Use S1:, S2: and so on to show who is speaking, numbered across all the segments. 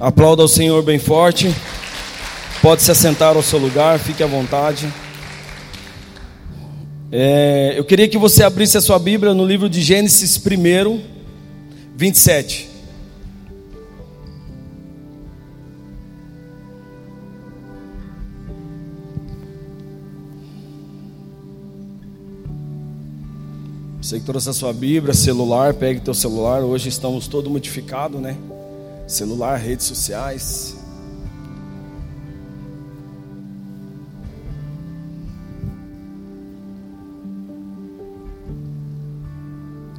S1: Aplauda o Senhor bem forte. Pode se assentar ao seu lugar, fique à vontade. É, eu queria que você abrisse a sua Bíblia no livro de Gênesis 1, 27. Você que trouxe a sua Bíblia, celular, pegue teu celular. Hoje estamos todo modificado, né? Celular, redes sociais.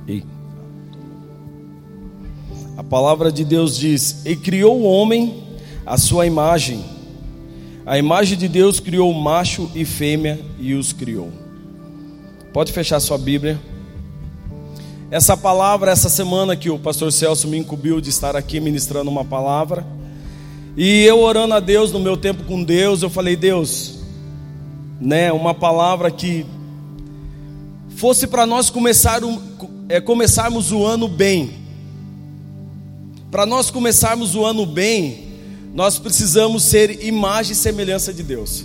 S1: E a palavra de Deus diz: E criou o homem a sua imagem. A imagem de Deus criou macho e fêmea e os criou. Pode fechar sua Bíblia. Essa palavra, essa semana que o pastor Celso me incumbiu de estar aqui ministrando uma palavra, e eu orando a Deus no meu tempo com Deus, eu falei: Deus, né, uma palavra que fosse para nós começar um, é, começarmos o ano bem. Para nós começarmos o ano bem, nós precisamos ser imagem e semelhança de Deus.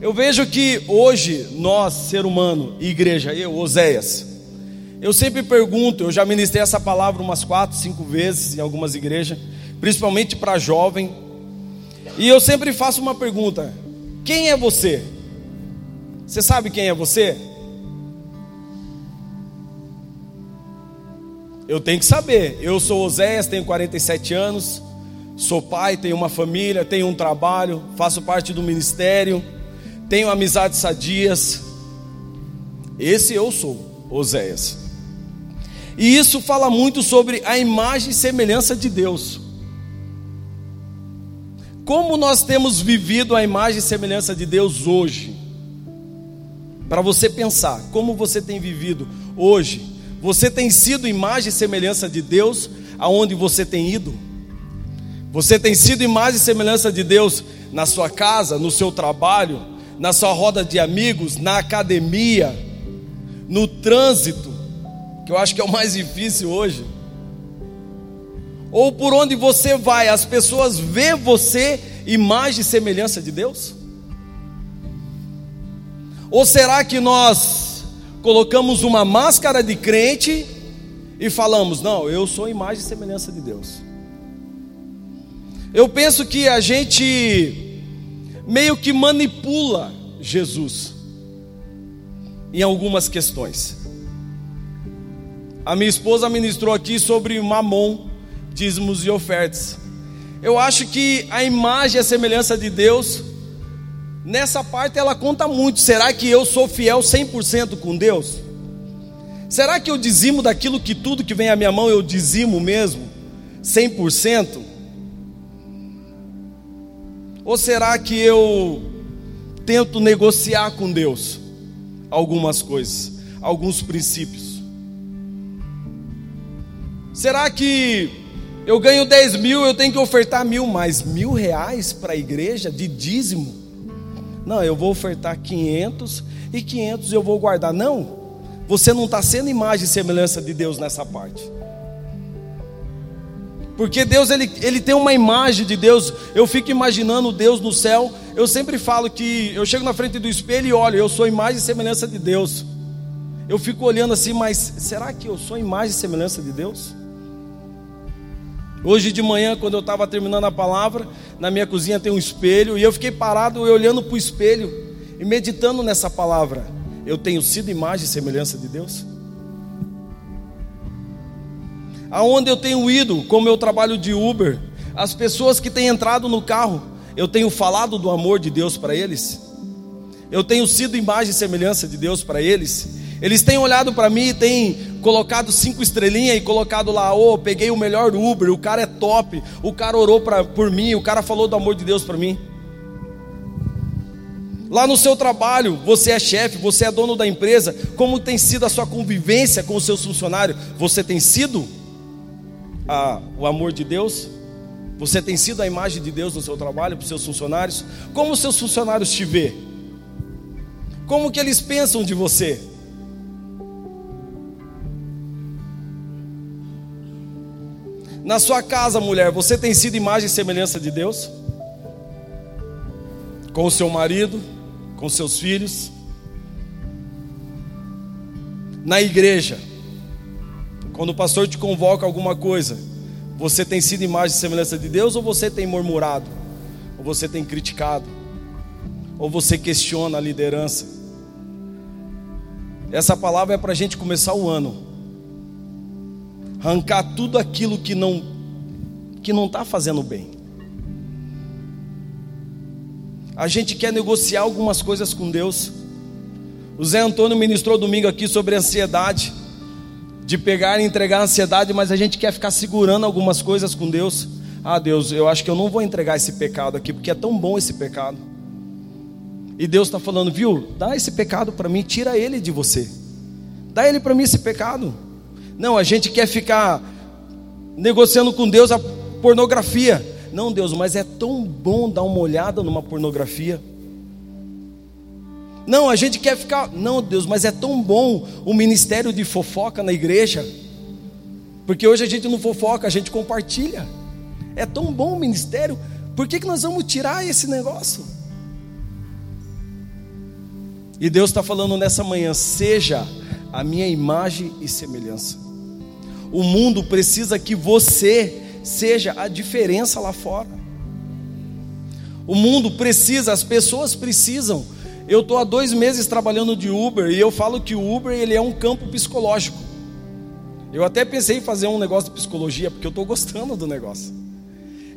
S1: Eu vejo que hoje nós, ser humano, igreja, eu, Oséias, eu sempre pergunto, eu já ministrei essa palavra umas quatro, cinco vezes em algumas igrejas, principalmente para jovem. E eu sempre faço uma pergunta: quem é você? Você sabe quem é você? Eu tenho que saber. Eu sou Oséias, tenho 47 anos, sou pai, tenho uma família, tenho um trabalho, faço parte do ministério, tenho amizades sadias. Esse eu sou, Oséias. E isso fala muito sobre a imagem e semelhança de Deus. Como nós temos vivido a imagem e semelhança de Deus hoje? Para você pensar, como você tem vivido hoje? Você tem sido imagem e semelhança de Deus aonde você tem ido? Você tem sido imagem e semelhança de Deus na sua casa, no seu trabalho, na sua roda de amigos, na academia, no trânsito, que eu acho que é o mais difícil hoje. Ou por onde você vai, as pessoas vê você imagem e semelhança de Deus? Ou será que nós colocamos uma máscara de crente e falamos: "Não, eu sou imagem e semelhança de Deus"? Eu penso que a gente meio que manipula Jesus em algumas questões. A minha esposa ministrou aqui sobre mamon, dízimos e ofertas. Eu acho que a imagem e a semelhança de Deus, nessa parte ela conta muito. Será que eu sou fiel 100% com Deus? Será que eu dizimo daquilo que tudo que vem à minha mão eu dizimo mesmo? 100%? Ou será que eu tento negociar com Deus algumas coisas, alguns princípios? Será que eu ganho 10 mil, eu tenho que ofertar mil, mais mil reais para a igreja de dízimo? Não, eu vou ofertar 500 e 500 eu vou guardar. Não, você não está sendo imagem e semelhança de Deus nessa parte. Porque Deus, ele, ele tem uma imagem de Deus. Eu fico imaginando Deus no céu. Eu sempre falo que eu chego na frente do espelho e olho, eu sou imagem e semelhança de Deus. Eu fico olhando assim, mas será que eu sou imagem e semelhança de Deus? Hoje de manhã, quando eu estava terminando a palavra, na minha cozinha tem um espelho, e eu fiquei parado olhando para o espelho e meditando nessa palavra. Eu tenho sido imagem e semelhança de Deus? Aonde eu tenho ido, com o meu trabalho de Uber, as pessoas que têm entrado no carro, eu tenho falado do amor de Deus para eles? Eu tenho sido imagem e semelhança de Deus para eles? Eles têm olhado para mim e têm colocado cinco estrelinhas e colocado lá, ô, oh, peguei o melhor Uber, o cara é top, o cara orou pra, por mim, o cara falou do amor de Deus para mim. Lá no seu trabalho, você é chefe, você é dono da empresa, como tem sido a sua convivência com os seus funcionários? Você tem sido a, o amor de Deus? Você tem sido a imagem de Deus no seu trabalho para os seus funcionários? Como os seus funcionários te vê? Como que eles pensam de você? Na sua casa, mulher, você tem sido imagem e semelhança de Deus? Com o seu marido, com seus filhos? Na igreja, quando o pastor te convoca alguma coisa, você tem sido imagem e semelhança de Deus ou você tem murmurado? Ou você tem criticado? Ou você questiona a liderança? Essa palavra é para a gente começar o ano. Arrancar tudo aquilo que não que não está fazendo bem. A gente quer negociar algumas coisas com Deus. O Zé Antônio ministrou domingo aqui sobre ansiedade de pegar e entregar ansiedade, mas a gente quer ficar segurando algumas coisas com Deus. Ah, Deus, eu acho que eu não vou entregar esse pecado aqui, porque é tão bom esse pecado. E Deus está falando, viu? Dá esse pecado para mim, tira ele de você. Dá ele para mim esse pecado. Não, a gente quer ficar negociando com Deus a pornografia. Não, Deus, mas é tão bom dar uma olhada numa pornografia. Não, a gente quer ficar. Não, Deus, mas é tão bom o ministério de fofoca na igreja. Porque hoje a gente não fofoca, a gente compartilha. É tão bom o ministério. Por que, que nós vamos tirar esse negócio? E Deus está falando nessa manhã: seja a minha imagem e semelhança. O mundo precisa que você seja a diferença lá fora. O mundo precisa, as pessoas precisam eu estou há dois meses trabalhando de Uber e eu falo que o Uber ele é um campo psicológico. Eu até pensei em fazer um negócio de psicologia porque eu estou gostando do negócio.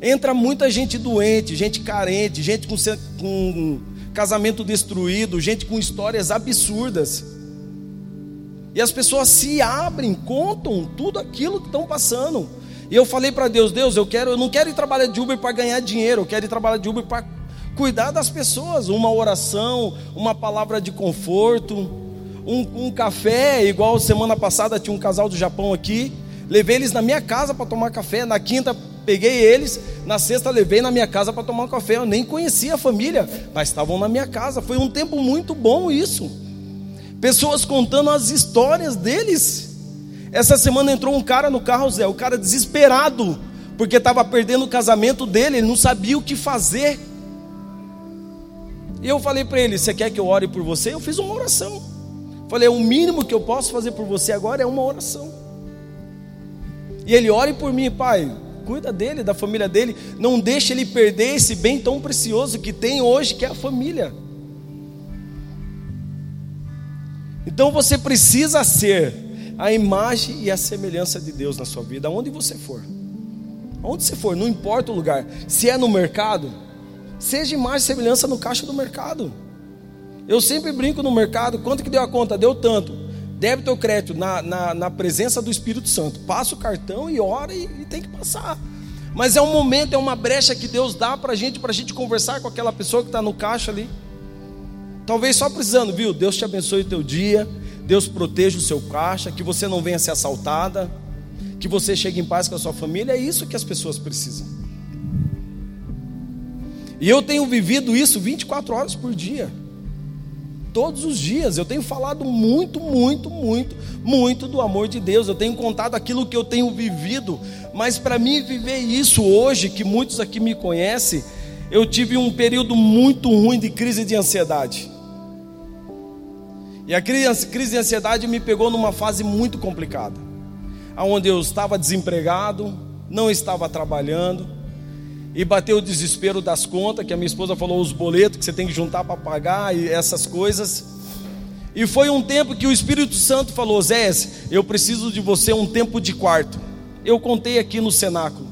S1: Entra muita gente doente, gente carente, gente com, com casamento destruído, gente com histórias absurdas. E as pessoas se abrem, contam tudo aquilo que estão passando. E eu falei para Deus, Deus, eu quero, eu não quero ir trabalhar de Uber para ganhar dinheiro, eu quero ir trabalhar de Uber para cuidar das pessoas, uma oração, uma palavra de conforto, um, um, café, igual semana passada tinha um casal do Japão aqui, levei eles na minha casa para tomar café, na quinta peguei eles, na sexta levei na minha casa para tomar um café, eu nem conhecia a família, mas estavam na minha casa, foi um tempo muito bom isso, pessoas contando as histórias deles, essa semana entrou um cara no carro, Zé, o cara desesperado, porque estava perdendo o casamento dele, ele não sabia o que fazer, e eu falei para ele: Você quer que eu ore por você? Eu fiz uma oração. Falei: O mínimo que eu posso fazer por você agora é uma oração. E ele ore por mim, pai. Cuida dele, da família dele. Não deixe ele perder esse bem tão precioso que tem hoje, que é a família. Então você precisa ser a imagem e a semelhança de Deus na sua vida, aonde você for. Aonde você for, não importa o lugar. Se é no mercado, Seja mais semelhança no caixa do mercado. Eu sempre brinco no mercado, quanto que deu a conta? Deu tanto. Débito ou crédito, na, na, na presença do Espírito Santo. Passa o cartão e ora e, e tem que passar. Mas é um momento, é uma brecha que Deus dá para a gente, para a gente conversar com aquela pessoa que está no caixa ali. Talvez só precisando, viu? Deus te abençoe o teu dia, Deus proteja o seu caixa, que você não venha ser assaltada, que você chegue em paz com a sua família. É isso que as pessoas precisam. E eu tenho vivido isso 24 horas por dia. Todos os dias eu tenho falado muito, muito, muito, muito do amor de Deus. Eu tenho contado aquilo que eu tenho vivido, mas para mim viver isso hoje, que muitos aqui me conhecem, eu tive um período muito ruim de crise de ansiedade. E a crise de ansiedade me pegou numa fase muito complicada, onde eu estava desempregado, não estava trabalhando, e bateu o desespero das contas, que a minha esposa falou os boletos que você tem que juntar para pagar e essas coisas. E foi um tempo que o Espírito Santo falou: Zé, eu preciso de você um tempo de quarto. Eu contei aqui no cenáculo.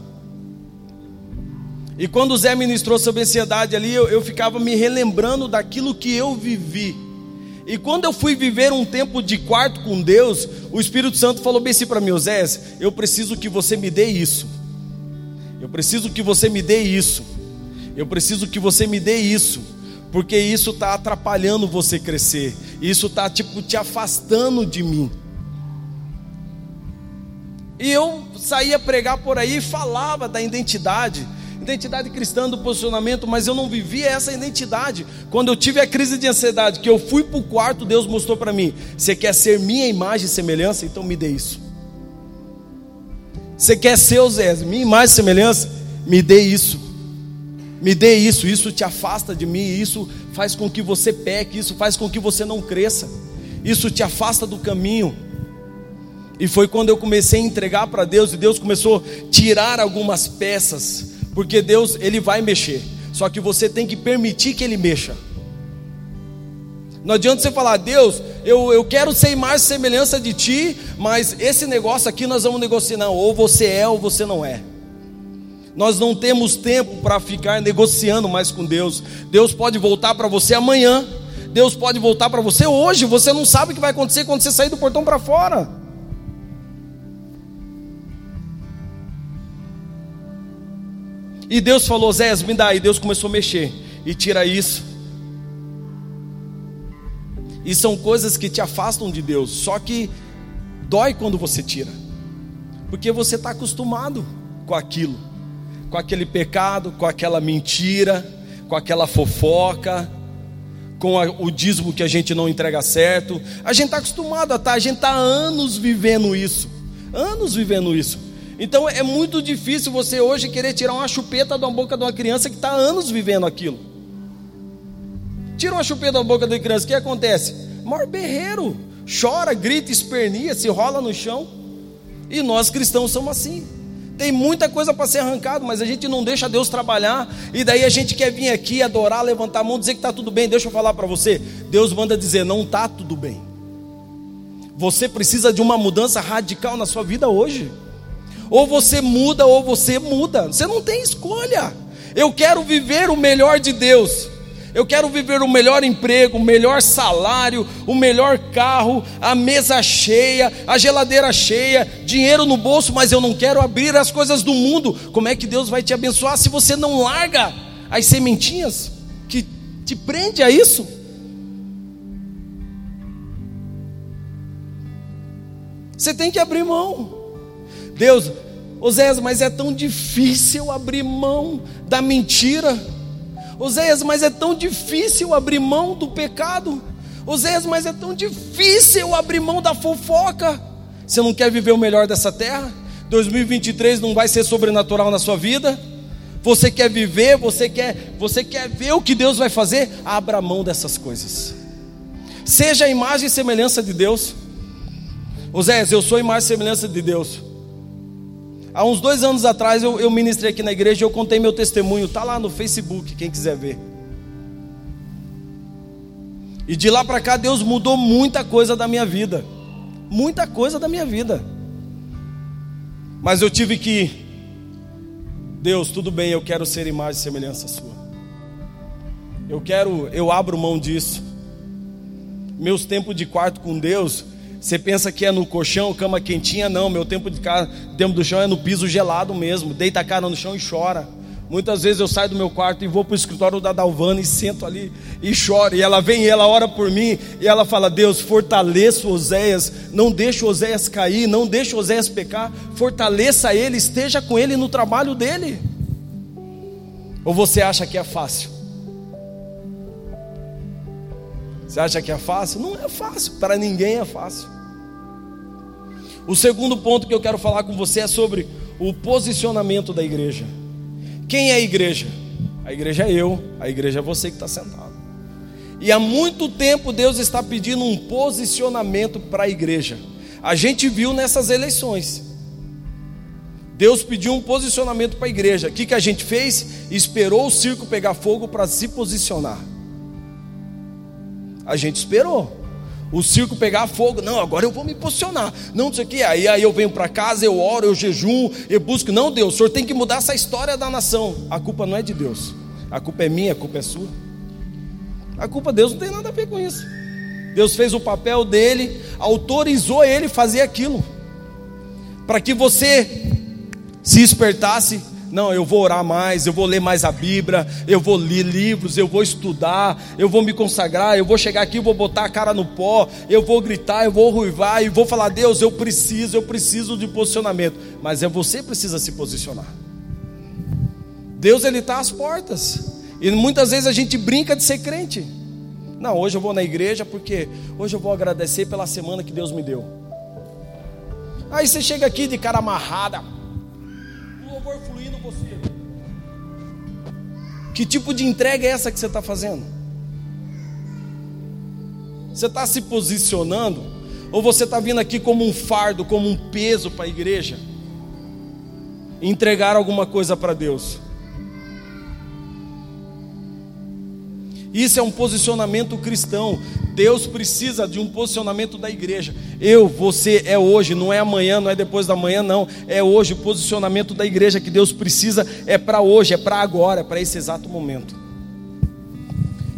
S1: E quando o Zé ministrou sobre ansiedade ali, eu, eu ficava me relembrando daquilo que eu vivi. E quando eu fui viver um tempo de quarto com Deus, o Espírito Santo falou bem assim para mim: Zé, eu preciso que você me dê isso. Eu preciso que você me dê isso. Eu preciso que você me dê isso. Porque isso está atrapalhando você crescer. Isso está tipo te afastando de mim. E eu saía pregar por aí e falava da identidade, identidade cristã do posicionamento, mas eu não vivia essa identidade. Quando eu tive a crise de ansiedade, que eu fui para o quarto, Deus mostrou para mim: você quer ser minha imagem e semelhança? Então me dê isso. Você quer ser o Zé, minha imagem e semelhança? Me dê isso. Me dê isso, isso te afasta de mim, isso faz com que você peque, isso faz com que você não cresça. Isso te afasta do caminho. E foi quando eu comecei a entregar para Deus e Deus começou a tirar algumas peças, porque Deus, ele vai mexer. Só que você tem que permitir que ele mexa. Não adianta você falar, Deus, eu, eu quero ser mais semelhança de ti, mas esse negócio aqui nós vamos negociar. Não, ou você é ou você não é. Nós não temos tempo para ficar negociando mais com Deus. Deus pode voltar para você amanhã. Deus pode voltar para você hoje. Você não sabe o que vai acontecer quando você sair do portão para fora. E Deus falou: Zé, me dá. E Deus começou a mexer. E tira isso e são coisas que te afastam de Deus. Só que dói quando você tira, porque você está acostumado com aquilo, com aquele pecado, com aquela mentira, com aquela fofoca, com a, o dízimo que a gente não entrega certo. A gente está acostumado a estar, tá, a gente está anos vivendo isso, anos vivendo isso. Então é muito difícil você hoje querer tirar uma chupeta da boca de uma criança que está anos vivendo aquilo. Tira uma chupeta da boca da criança, o que acontece? Maior berreiro, chora, grita, espernia, se rola no chão. E nós cristãos somos assim. Tem muita coisa para ser arrancado, mas a gente não deixa Deus trabalhar. E daí a gente quer vir aqui adorar, levantar a mão, dizer que está tudo bem. Deixa eu falar para você. Deus manda dizer: não está tudo bem. Você precisa de uma mudança radical na sua vida hoje. Ou você muda, ou você muda. Você não tem escolha. Eu quero viver o melhor de Deus. Eu quero viver o melhor emprego, o melhor salário, o melhor carro, a mesa cheia, a geladeira cheia, dinheiro no bolso, mas eu não quero abrir as coisas do mundo. Como é que Deus vai te abençoar se você não larga as sementinhas que te prende a isso? Você tem que abrir mão. Deus, Oséias, mas é tão difícil abrir mão da mentira. Oséias, mas é tão difícil abrir mão do pecado. Oséias, mas é tão difícil abrir mão da fofoca. Você não quer viver o melhor dessa terra? 2023 não vai ser sobrenatural na sua vida? Você quer viver, você quer, você quer ver o que Deus vai fazer? Abra mão dessas coisas. Seja a imagem e semelhança de Deus. Oséias, eu sou a imagem e semelhança de Deus. Há uns dois anos atrás eu, eu ministrei aqui na igreja e eu contei meu testemunho. Está lá no Facebook, quem quiser ver. E de lá para cá Deus mudou muita coisa da minha vida. Muita coisa da minha vida. Mas eu tive que Deus, tudo bem, eu quero ser imagem e semelhança sua. Eu quero, eu abro mão disso. Meus tempos de quarto com Deus, você pensa que é no colchão, cama quentinha? Não, meu tempo de casa, tempo do chão é no piso gelado mesmo. Deita a cara no chão e chora. Muitas vezes eu saio do meu quarto e vou para o escritório da Dalvana e sento ali e choro. E ela vem e ela ora por mim e ela fala: Deus, fortaleça Oséias, não deixe Oséias cair, não deixe Oséias pecar, fortaleça ele, esteja com ele no trabalho dele. Ou você acha que é fácil? Você acha que é fácil? Não é fácil, para ninguém é fácil. O segundo ponto que eu quero falar com você é sobre o posicionamento da igreja. Quem é a igreja? A igreja é eu, a igreja é você que está sentado. E há muito tempo Deus está pedindo um posicionamento para a igreja. A gente viu nessas eleições. Deus pediu um posicionamento para a igreja. O que, que a gente fez? Esperou o circo pegar fogo para se posicionar. A gente esperou. O circo pegar fogo, não, agora eu vou me posicionar. Não, não sei o que. Aí, aí eu venho para casa, eu oro, eu jejum, eu busco. Não, Deus, o senhor tem que mudar essa história da nação. A culpa não é de Deus. A culpa é minha, a culpa é sua. A culpa de Deus não tem nada a ver com isso. Deus fez o papel dele, autorizou ele fazer aquilo. Para que você se espertasse não, eu vou orar mais, eu vou ler mais a Bíblia, eu vou ler livros, eu vou estudar, eu vou me consagrar, eu vou chegar aqui, vou botar a cara no pó, eu vou gritar, eu vou ruivar e vou falar: Deus, eu preciso, eu preciso de posicionamento. Mas é você que precisa se posicionar. Deus ele está às portas. E muitas vezes a gente brinca de ser crente. Não, hoje eu vou na igreja porque hoje eu vou agradecer pela semana que Deus me deu. Aí você chega aqui de cara amarrada, louvor fluindo você. Que tipo de entrega é essa que você está fazendo? Você está se posicionando? Ou você está vindo aqui como um fardo, como um peso para a igreja? Entregar alguma coisa para Deus. Isso é um posicionamento cristão. Deus precisa de um posicionamento da igreja. Eu, você é hoje, não é amanhã, não é depois da manhã, não. É hoje. O posicionamento da igreja que Deus precisa é para hoje, é para agora, é para esse exato momento.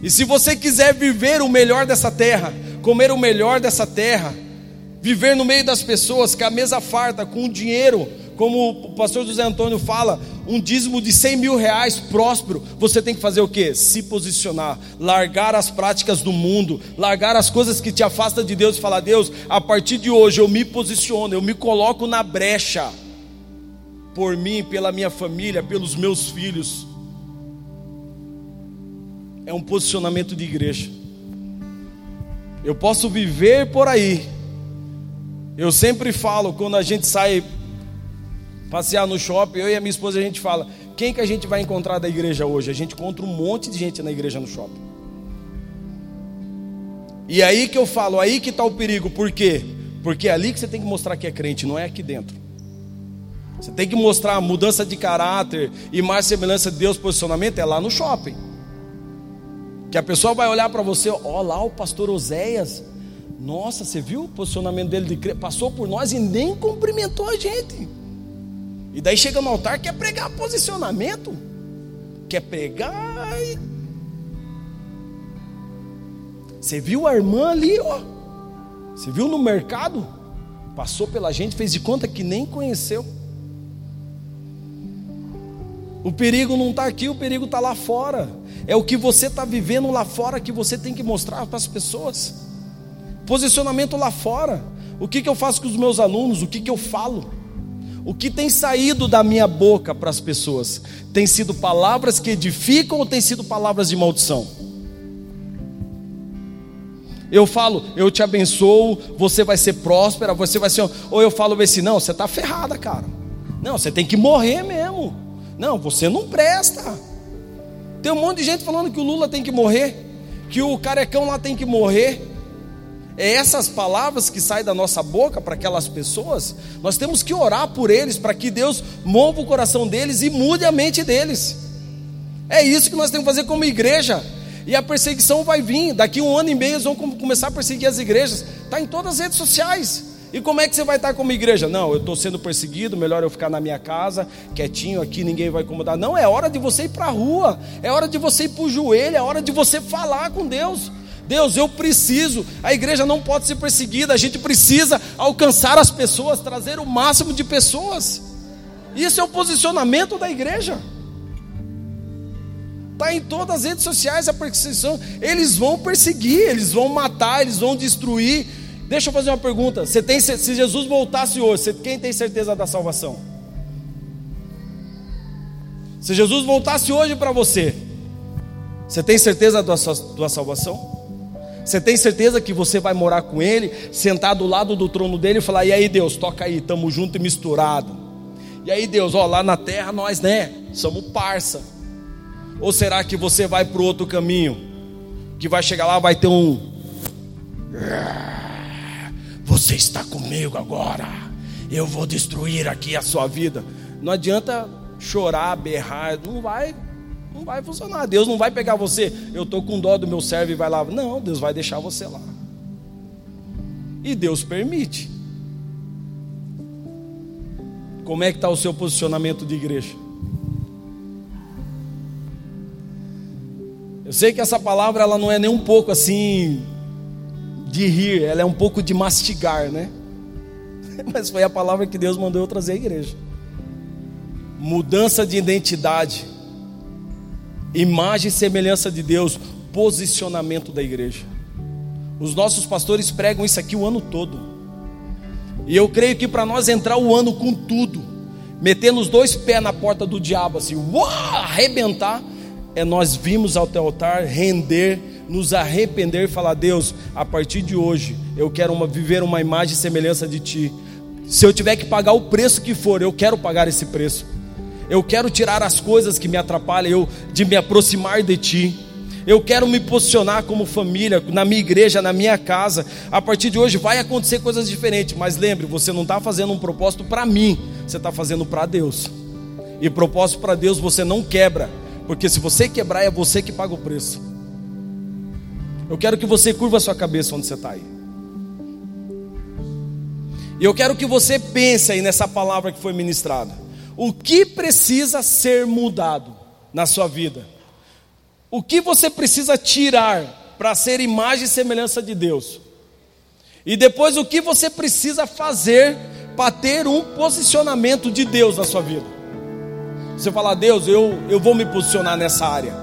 S1: E se você quiser viver o melhor dessa terra, comer o melhor dessa terra, viver no meio das pessoas, com a mesa farta, com o dinheiro, como o pastor José Antônio fala, um dízimo de 100 mil reais próspero, você tem que fazer o que? Se posicionar, largar as práticas do mundo, largar as coisas que te afastam de Deus e falar: Deus, a partir de hoje eu me posiciono, eu me coloco na brecha, por mim, pela minha família, pelos meus filhos. É um posicionamento de igreja. Eu posso viver por aí. Eu sempre falo, quando a gente sai passear no shopping, eu e a minha esposa a gente fala: quem que a gente vai encontrar da igreja hoje? A gente encontra um monte de gente na igreja no shopping. E aí que eu falo, aí que está o perigo, por quê? Porque é ali que você tem que mostrar que é crente, não é aqui dentro. Você tem que mostrar mudança de caráter e mais semelhança de Deus, posicionamento, é lá no shopping. Que a pessoa vai olhar para você, ó lá o pastor Oséias. Nossa, você viu o posicionamento dele de passou por nós e nem cumprimentou a gente. E daí chega no altar, quer pregar posicionamento, quer pregar. Você viu a irmã ali, ó. Você viu no mercado? Passou pela gente, fez de conta que nem conheceu. O perigo não está aqui, o perigo está lá fora. É o que você está vivendo lá fora que você tem que mostrar para as pessoas. Posicionamento lá fora. O que, que eu faço com os meus alunos? O que, que eu falo? O que tem saído da minha boca para as pessoas? Tem sido palavras que edificam ou tem sido palavras de maldição? Eu falo, eu te abençoo, você vai ser próspera, você vai ser. Ou eu falo assim, não, você está ferrada, cara. Não, você tem que morrer mesmo. Não, você não presta. Tem um monte de gente falando que o Lula tem que morrer, que o carecão lá tem que morrer. É essas palavras que saem da nossa boca para aquelas pessoas, nós temos que orar por eles para que Deus mova o coração deles e mude a mente deles. É isso que nós temos que fazer como igreja. E a perseguição vai vir. Daqui um ano e meio eles vão começar a perseguir as igrejas. Está em todas as redes sociais. E como é que você vai estar como igreja? Não, eu estou sendo perseguido, melhor eu ficar na minha casa, quietinho aqui, ninguém vai incomodar. Não, é hora de você ir para a rua, é hora de você ir para o joelho, é hora de você falar com Deus. Deus, eu preciso. A igreja não pode ser perseguida, a gente precisa alcançar as pessoas, trazer o máximo de pessoas. Isso é o posicionamento da igreja. Está em todas as redes sociais a perseguição. Eles vão perseguir, eles vão matar, eles vão destruir. Deixa eu fazer uma pergunta. Você tem, se Jesus voltasse hoje, você, quem tem certeza da salvação? Se Jesus voltasse hoje para você, você tem certeza da sua, da sua salvação? Você tem certeza que você vai morar com ele, sentar do lado do trono dele e falar: "E aí, Deus, toca aí, tamo junto e misturado". E aí, Deus, ó, lá na terra nós, né, somos parça. Ou será que você vai para outro caminho? Que vai chegar lá, vai ter um Você está comigo agora. Eu vou destruir aqui a sua vida. Não adianta chorar, berrar, não vai não vai funcionar. Deus não vai pegar você, eu estou com dó do meu servo e vai lá. Não, Deus vai deixar você lá. E Deus permite. Como é que está o seu posicionamento de igreja? Eu sei que essa palavra ela não é nem um pouco assim de rir, ela é um pouco de mastigar, né? Mas foi a palavra que Deus mandou eu trazer à igreja. Mudança de identidade imagem e semelhança de Deus, posicionamento da igreja. Os nossos pastores pregam isso aqui o ano todo. E eu creio que para nós entrar o ano com tudo, metendo os dois pés na porta do diabo, assim, uau, arrebentar, é nós vimos ao teu altar render, nos arrepender e falar: Deus, a partir de hoje eu quero uma, viver uma imagem e semelhança de Ti. Se eu tiver que pagar o preço que for, eu quero pagar esse preço. Eu quero tirar as coisas que me atrapalham eu de me aproximar de ti. Eu quero me posicionar como família, na minha igreja, na minha casa. A partir de hoje vai acontecer coisas diferentes, mas lembre, você não está fazendo um propósito para mim, você está fazendo para Deus. E propósito para Deus você não quebra, porque se você quebrar é você que paga o preço. Eu quero que você curva sua cabeça onde você está aí. E eu quero que você pense aí nessa palavra que foi ministrada. O que precisa ser mudado na sua vida? O que você precisa tirar para ser imagem e semelhança de Deus? E depois o que você precisa fazer para ter um posicionamento de Deus na sua vida? Você fala, Deus, eu, eu vou me posicionar nessa área.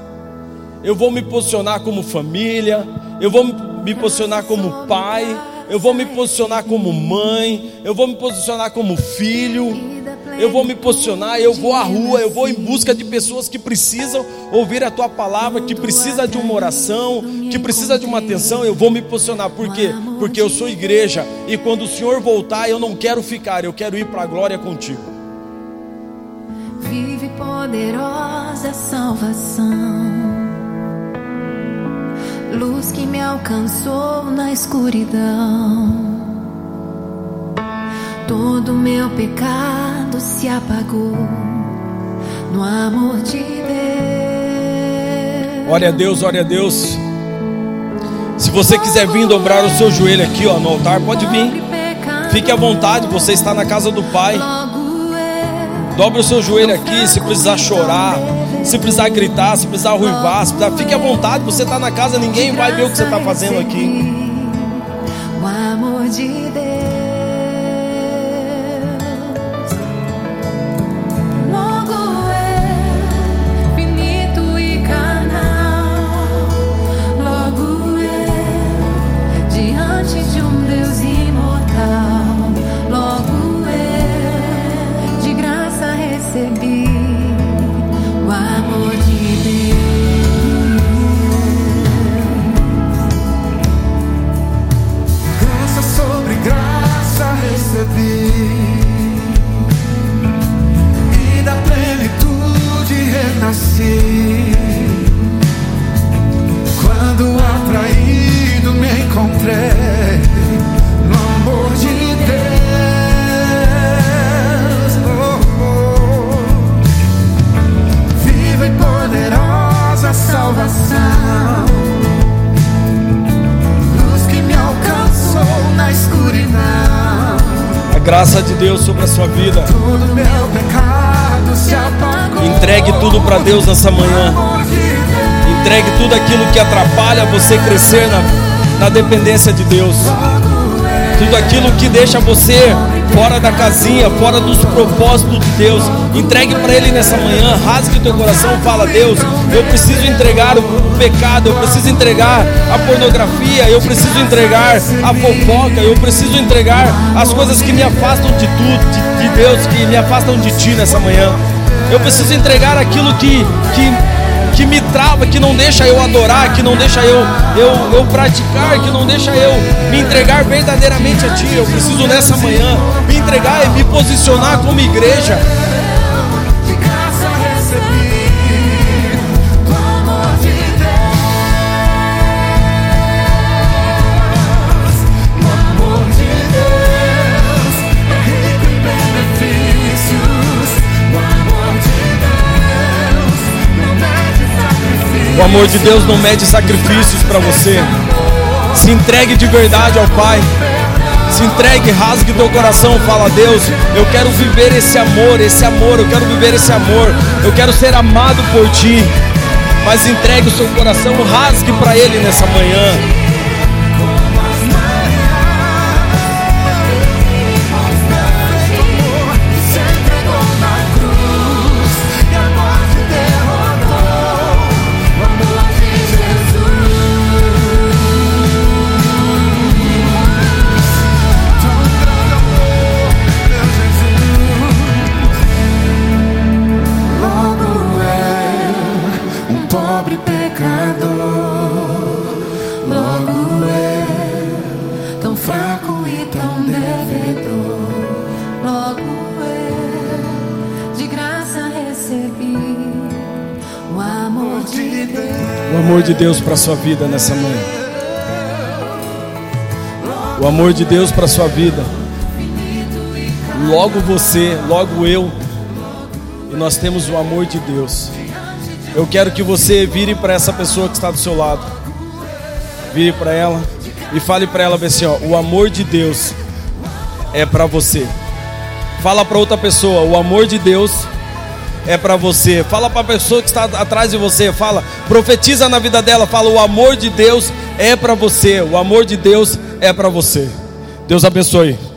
S1: Eu vou me posicionar como família, eu vou me posicionar como pai, eu vou me posicionar como mãe, eu vou me posicionar como filho eu vou me posicionar, eu vou à rua, eu vou em busca de pessoas que precisam ouvir a tua palavra, que precisa de uma oração, que precisa de uma atenção, eu vou me posicionar. Por quê? Porque eu sou igreja e quando o Senhor voltar, eu não quero ficar, eu quero ir para a glória contigo.
S2: Vive poderosa salvação. Luz que me alcançou na escuridão. Todo meu pecado se apagou no amor de Deus.
S1: Olha a Deus, olha a Deus. Se você quiser vir dobrar o seu joelho aqui ó, no altar, pode vir. Fique à vontade, você está na casa do Pai. Dobre o seu joelho aqui, se precisar chorar, se precisar gritar, se precisar ruivar, se precisar, fique à vontade, você está na casa, ninguém vai ver o que você está fazendo aqui.
S2: O amor de Deus. recebi.
S1: Graça de Deus sobre a sua vida. Entregue tudo para Deus nessa manhã. Entregue tudo aquilo que atrapalha você crescer na, na dependência de Deus. Tudo aquilo que deixa você fora da casinha, fora dos propósitos de Deus. Entregue para Ele nessa manhã, rasgue teu coração, fala: Deus, eu preciso entregar o pecado, eu preciso entregar a pornografia, eu preciso entregar a fofoca, eu preciso entregar as coisas que me afastam de tudo, de, de Deus, que me afastam de Ti nessa manhã. Eu preciso entregar aquilo que, que que me trava, que não deixa eu adorar, que não deixa eu, eu, eu praticar, que não deixa eu me entregar verdadeiramente a Ti. Eu preciso nessa manhã me entregar e me posicionar como igreja O amor de Deus não mede sacrifícios para você. Se entregue de verdade ao Pai. Se entregue, rasgue teu coração, fala Deus, eu quero viver esse amor, esse amor, eu quero viver esse amor. Eu quero ser amado por ti. Mas entregue o seu coração, rasgue para ele nessa manhã. e tão é devedor.
S2: Logo eu de graça recebi o amor de Deus.
S1: O amor de Deus para sua vida nessa manhã. O amor de Deus para sua vida. Logo você, logo eu. E nós temos o amor de Deus. Eu quero que você vire para essa pessoa que está do seu lado. Vire para ela e fale para ela assim, ó, o amor de Deus é para você. Fala para outra pessoa, o amor de Deus é para você. Fala para a pessoa que está atrás de você, fala, profetiza na vida dela, fala, o amor de Deus é para você. O amor de Deus é para você. Deus abençoe.